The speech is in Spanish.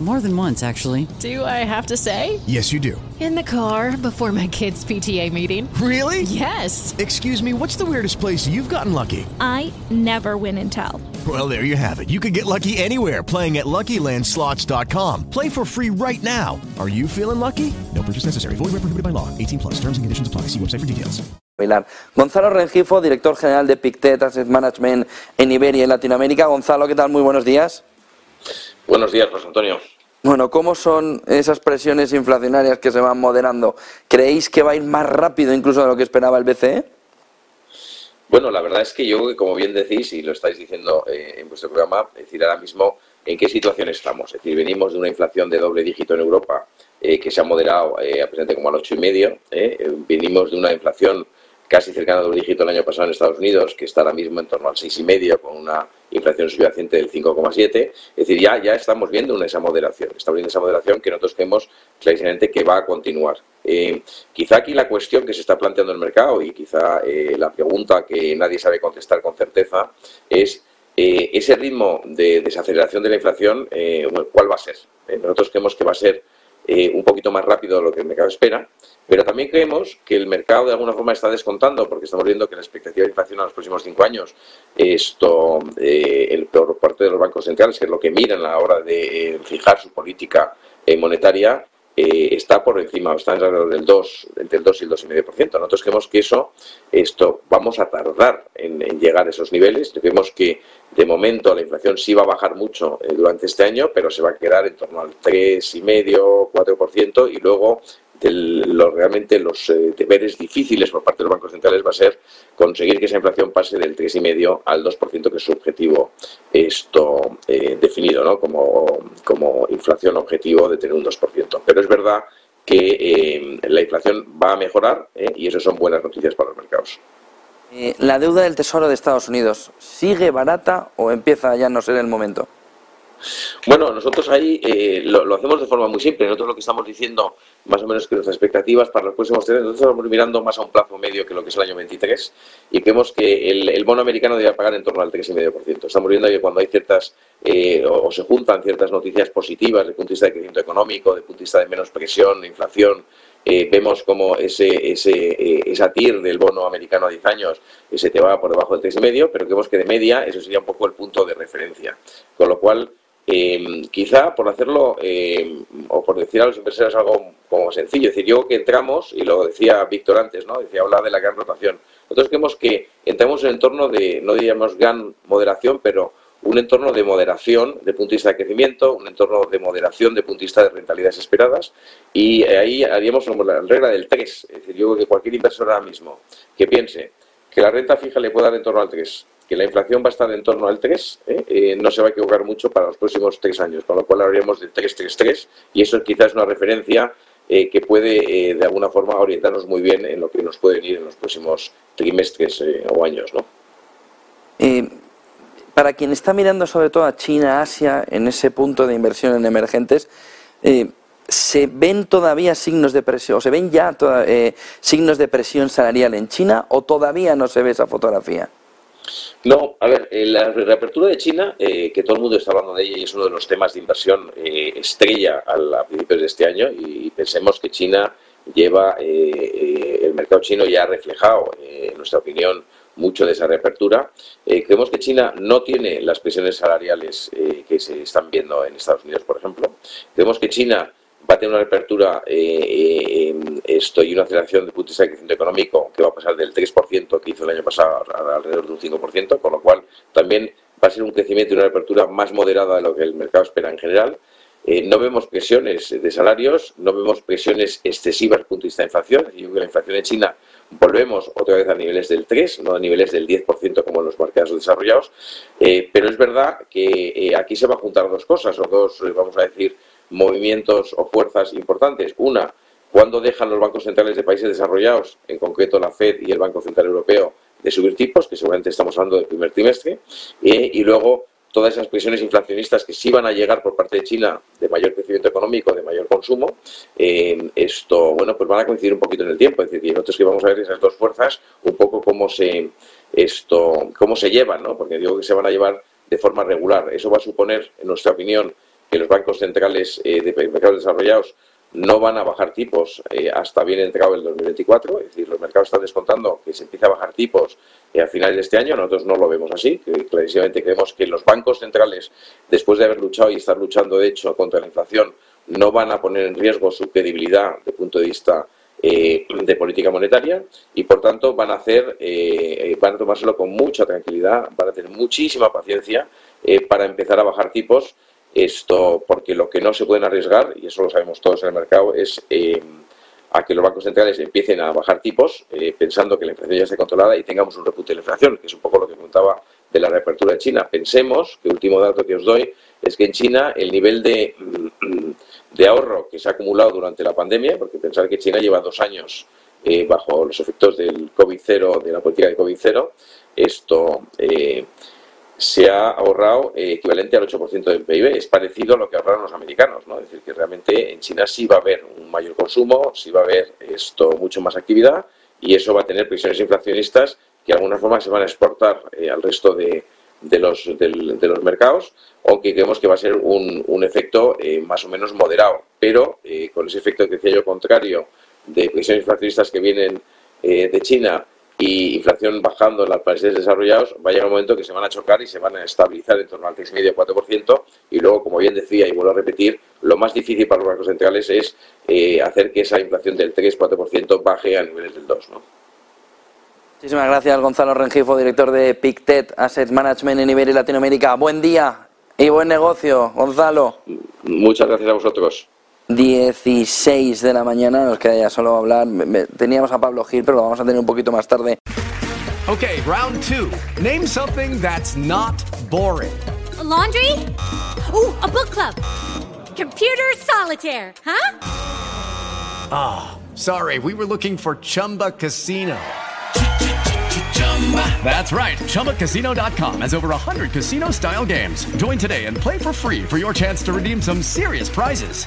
More than once, actually. Do I have to say? Yes, you do. In the car before my kids' PTA meeting. Really? Yes. Excuse me, what's the weirdest place you've gotten lucky? I never win and tell. Well, there you have it. You can get lucky anywhere playing at LuckyLandSlots.com. Play for free right now. Are you feeling lucky? No purchase necessary. Void where prohibited by law. 18 plus. Terms and conditions apply. See website for details. Gonzalo Rengifo, director general de Pictet Asset Management en Iberia y Latinoamérica. Gonzalo, ¿qué tal? Muy buenos días. Buenos días, José Antonio. Bueno, ¿cómo son esas presiones inflacionarias que se van moderando? ¿Creéis que va a ir más rápido incluso de lo que esperaba el BCE? Bueno, la verdad es que yo, como bien decís, y lo estáis diciendo eh, en vuestro programa, decir, ahora mismo en qué situación estamos. Es decir, venimos de una inflación de doble dígito en Europa eh, que se ha moderado eh, a presente como al 8,5. Eh, venimos de una inflación casi cercana a doble dígito el año pasado en Estados Unidos, que está ahora mismo en torno al 6,5, con una inflación subyacente del 5,7. Es decir, ya, ya estamos viendo esa moderación. Estamos viendo esa moderación que nosotros creemos clarísimamente que va a continuar. Eh, quizá aquí la cuestión que se está planteando el mercado y quizá eh, la pregunta que nadie sabe contestar con certeza es eh, ese ritmo de desaceleración de la inflación, ¿cuál va a ser? nosotros creemos que va a ser un poquito más rápido de lo que el mercado espera, pero también creemos que el mercado de alguna forma está descontando, porque estamos viendo que la expectativa de inflación a los próximos cinco años, esto, el, por parte de los bancos centrales, que es lo que miran a la hora de fijar su política monetaria, eh, está por encima, está alrededor del 2, entre el 2 y el 2,5%. Nosotros creemos que eso, esto, vamos a tardar en, llegar a esos niveles. Creemos que de momento la inflación sí va a bajar mucho eh, durante este año, pero se va a quedar en torno al 3,5, 4% y luego lo, realmente los eh, deberes difíciles por parte de los bancos centrales va a ser conseguir que esa inflación pase del 3,5 al 2%, que es su objetivo esto eh, definido ¿no? como, como inflación objetivo de tener un 2%. Pero es verdad que eh, la inflación va a mejorar y eso son buenas noticias para los mercados. ¿La deuda del Tesoro de Estados Unidos sigue barata o empieza ya a no ser el momento? Bueno, nosotros ahí eh, lo, hacemos de forma muy simple. Nosotros lo que estamos diciendo, más o menos, que nuestras expectativas para los próximos tres nosotros estamos mirando más a un plazo medio que lo que es el año 23 y creemos que el, bono americano debe pagar en torno al 3,5%. Estamos viendo que cuando hay ciertas, eh, o, se juntan ciertas noticias positivas desde el punto de vista de crecimiento económico, desde el punto de vista de menos presión, inflación, eh, vemos como ese, ese, esa TIR del bono americano a 10 años se te va por debajo del 3,5, pero creemos que de media eso sería un poco el punto de referencia. Con lo cual, eh, quizá por hacerlo, eh, o por decir a los inversores algo como sencillo, es decir, yo que entramos, y lo decía Víctor antes, ¿no? Decía, hablar de la gran rotación. Nosotros creemos que entramos en un entorno de, no diríamos gran moderación, pero un entorno de moderación de punto de vista de crecimiento, un entorno de moderación de punto de vista de rentabilidades esperadas, y ahí haríamos la regla del 3. Es decir, yo creo que cualquier inversor ahora mismo que piense que la renta fija le puede dar en torno al 3, que la inflación va a estar en torno al 3, ¿eh? Eh, no se va a equivocar mucho para los próximos tres años, con lo cual hablaríamos de 3-3-3 y eso quizás es una referencia eh, que puede de alguna forma orientarnos muy bien en lo que nos puede venir en los próximos trimestres o años. ¿no? para quien está mirando sobre todo a China, Asia, en ese punto de inversión en emergentes, ¿se ven todavía signos de presión, o se ven ya signos de presión salarial en China o todavía no se ve esa fotografía? No, a ver, eh, la reapertura de China, eh, que todo el mundo está hablando de ella y es uno de los temas de inversión eh, estrella a, principios de este año y pensemos que China lleva, el mercado chino ya ha reflejado, en nuestra opinión, mucho de esa reapertura. creemos que China no tiene las presiones salariales que se están viendo en Estados Unidos, por ejemplo. Creemos que China va a tener una reapertura eh, esto y una aceleración de punto de vista de crecimiento económico que va a pasar del 3% que hizo el año pasado alrededor de un 5%, con lo cual también va a ser un crecimiento y una reapertura más moderada de lo que el mercado espera en general. Eh, no vemos presiones de salarios, no vemos presiones excesivas desde punto de vista de inflación. Yo creo que la inflación en China volvemos otra vez a niveles del 3, no a niveles del 10% como en los mercados desarrollados. Eh, pero es verdad que aquí se van a juntar dos cosas, o dos, vamos a decir, movimientos o fuerzas importantes. Una, cuando dejan los bancos centrales de países desarrollados, en concreto la Fed y el Banco Central Europeo, de subir tipos, que seguramente estamos hablando del primer trimestre, eh, y luego todas esas presiones inflacionistas que sí van a llegar por parte de China de mayor crecimiento económico, de mayor consumo, eh, esto, bueno, pues van a coincidir un poquito en el tiempo. Es decir, nosotros que vamos a ver esas dos fuerzas, un poco cómo se, esto, cómo se llevan, ¿no? Porque digo que se van a llevar de forma regular. Eso va a suponer, en nuestra opinión, que los bancos centrales eh, de mercados desarrollados no van a bajar tipos eh, hasta bien entrado el 2024, es decir, los mercados están descontando que se empieza a bajar tipos eh, a finales de este año, nosotros no lo vemos así, clarísimamente creemos que los bancos centrales, después de haber luchado y estar luchando de hecho contra la inflación, no van a poner en riesgo su credibilidad desde el punto de vista eh, de política monetaria y por tanto van a hacer, van a tomárselo con mucha tranquilidad, van a tener muchísima paciencia para empezar a bajar tipos esto, porque lo que no se pueden arriesgar, y eso lo sabemos todos en el mercado, es eh, a que los bancos centrales empiecen a bajar tipos eh, pensando que la inflación ya esté controlada y tengamos un repunte de la inflación, que es un poco lo que contaba de la reapertura de China. Pensemos, que el último dato que os doy, es que en China el nivel de, de ahorro que se ha acumulado durante la pandemia, porque pensar que China lleva dos años eh, bajo los efectos del COVID-0, de la política de COVID-0, esto se ha ahorrado eh, equivalente al 8% del PIB. Es parecido a lo que ahorraron los americanos, ¿no? Es decir, que realmente en China sí va a haber un mayor consumo, sí va a haber esto mucho más actividad y eso va a tener presiones inflacionistas que de alguna forma se van a exportar eh, al resto de, los, de, los mercados, aunque creemos que va a ser un, un efecto eh, más o menos moderado, pero con ese efecto que decía yo contrario de presiones inflacionistas que vienen de China y inflación bajando en los países desarrollados, va a llegar un momento que se van a chocar y se van a estabilizar en torno al 3,5-4%. Y luego, como bien decía y vuelvo a repetir, lo más difícil para los bancos centrales es eh, hacer que esa inflación del 3-4% baje a niveles del 2%. ¿no? Muchísimas gracias, Gonzalo Rengifo, director de Pictet Asset Management en Iberia y Latinoamérica. Buen día y buen negocio, Gonzalo. Muchas gracias a vosotros. 16 de la mañana, nos queda ya solo hablar. Teníamos a Pablo Gil, pero lo vamos a tener un poquito más tarde. Okay, round two. Name something that's not boring. A laundry? Ooh, a book club. Computer solitaire, huh? Ah, oh, sorry, we were looking for Chumba Casino. That's right. ChumbaCasino.com has over 100 casino style games. Join today and play for free for your chance to redeem some serious prizes.